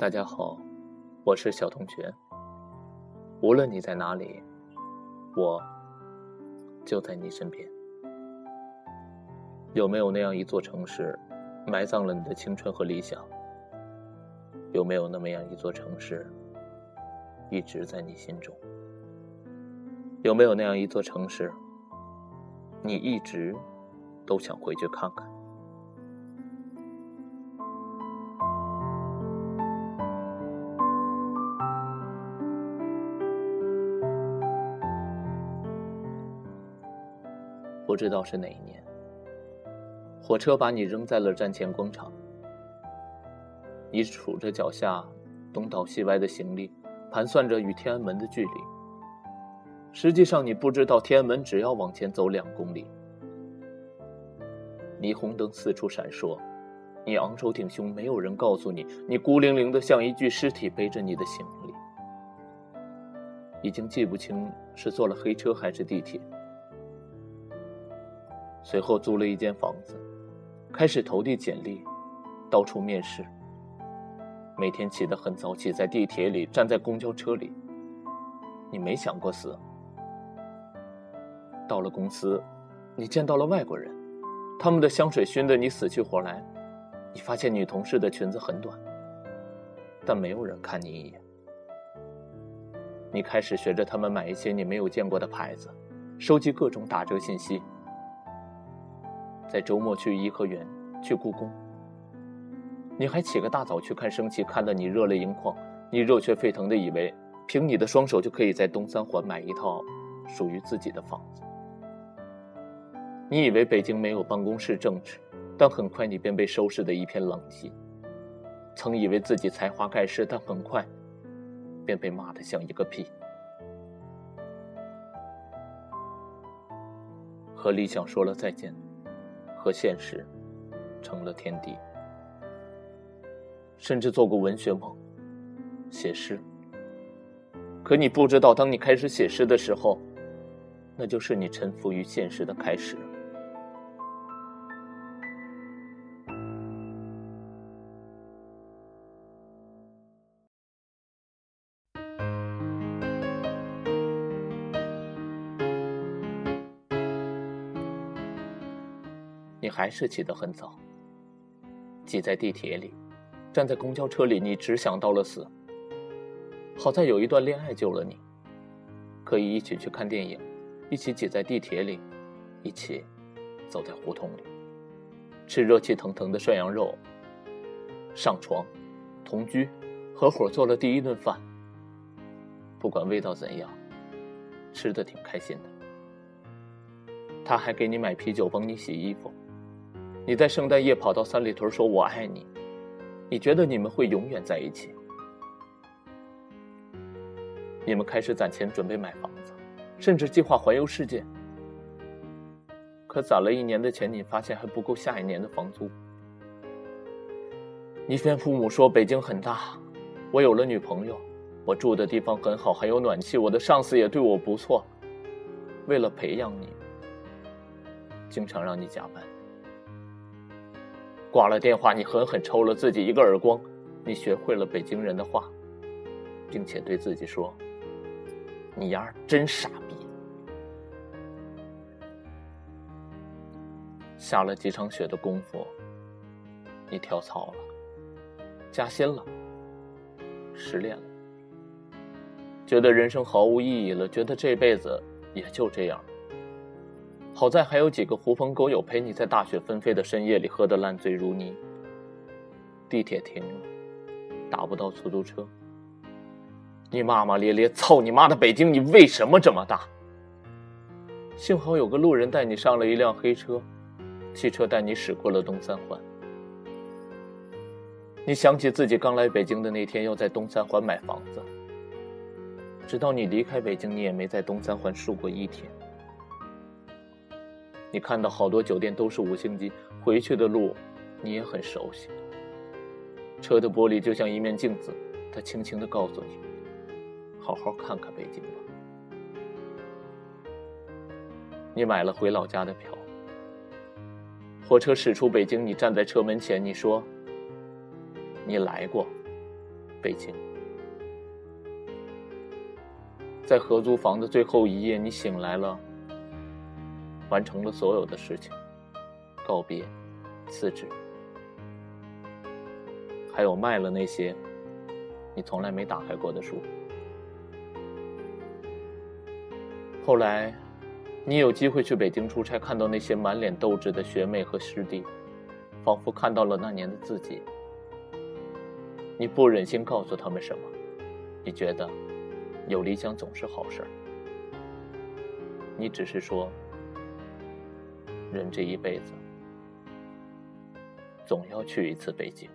大家好，我是小同学。无论你在哪里，我就在你身边。有没有那样一座城市，埋葬了你的青春和理想？有没有那么样一座城市，一直在你心中？有没有那样一座城市，你一直都想回去看看？不知道是哪一年，火车把你扔在了站前广场。你数着脚下东倒西歪的行李，盘算着与天安门的距离。实际上，你不知道天安门只要往前走两公里。霓虹灯四处闪烁，你昂首挺胸，没有人告诉你，你孤零零的像一具尸体，背着你的行李。已经记不清是坐了黑车还是地铁。随后租了一间房子，开始投递简历，到处面试。每天起得很早，起在地铁里，站在公交车里。你没想过死。到了公司，你见到了外国人，他们的香水熏得你死去活来。你发现女同事的裙子很短，但没有人看你一眼。你开始学着他们买一些你没有见过的牌子，收集各种打折信息。在周末去颐和园，去故宫。你还起个大早去看升旗，看得你热泪盈眶。你热血沸腾的以为，凭你的双手就可以在东三环买一套属于自己的房子。你以为北京没有办公室政治，但很快你便被收拾的一片狼藉。曾以为自己才华盖世，但很快便被骂得像一个屁。和理想说了再见。和现实成了天敌，甚至做过文学梦，写诗。可你不知道，当你开始写诗的时候，那就是你臣服于现实的开始。你还是起得很早，挤在地铁里，站在公交车里，你只想到了死。好在有一段恋爱救了你，可以一起去看电影，一起挤在地铁里，一起走在胡同里，吃热气腾腾的涮羊肉，上床，同居，合伙做了第一顿饭。不管味道怎样，吃的挺开心的。他还给你买啤酒，帮你洗衣服。你在圣诞夜跑到三里屯说“我爱你”，你觉得你们会永远在一起？你们开始攒钱准备买房子，甚至计划环游世界。可攒了一年的钱，你发现还不够下一年的房租。你骗父母说北京很大，我有了女朋友，我住的地方很好，还有暖气，我的上司也对我不错。为了培养你，经常让你加班。挂了电话，你狠狠抽了自己一个耳光。你学会了北京人的话，并且对自己说：“你丫真傻逼。”下了几场雪的功夫，你跳槽了，加薪了，失恋了，觉得人生毫无意义了，觉得这辈子也就这样。好在还有几个狐朋狗友陪你在大雪纷飞的深夜里喝得烂醉如泥。地铁停了，打不到出租车。你骂骂咧咧：“操你妈的北京，你为什么这么大？”幸好有个路人带你上了一辆黑车，汽车带你驶过了东三环。你想起自己刚来北京的那天，要在东三环买房子。直到你离开北京，你也没在东三环住过一天。你看到好多酒店都是五星级，回去的路你也很熟悉。车的玻璃就像一面镜子，它轻轻的告诉你：好好看看北京吧。你买了回老家的票，火车驶出北京，你站在车门前，你说：你来过，北京。在合租房的最后一夜，你醒来了，完成了所有的事情，告别，辞职，还有卖了那些你从来没打开过的书。后来，你有机会去北京出差，看到那些满脸斗志的学妹和师弟，仿佛看到了那年的自己。你不忍心告诉他们什么，你觉得有理想总是好事儿。你只是说，人这一辈子总要去一次北京。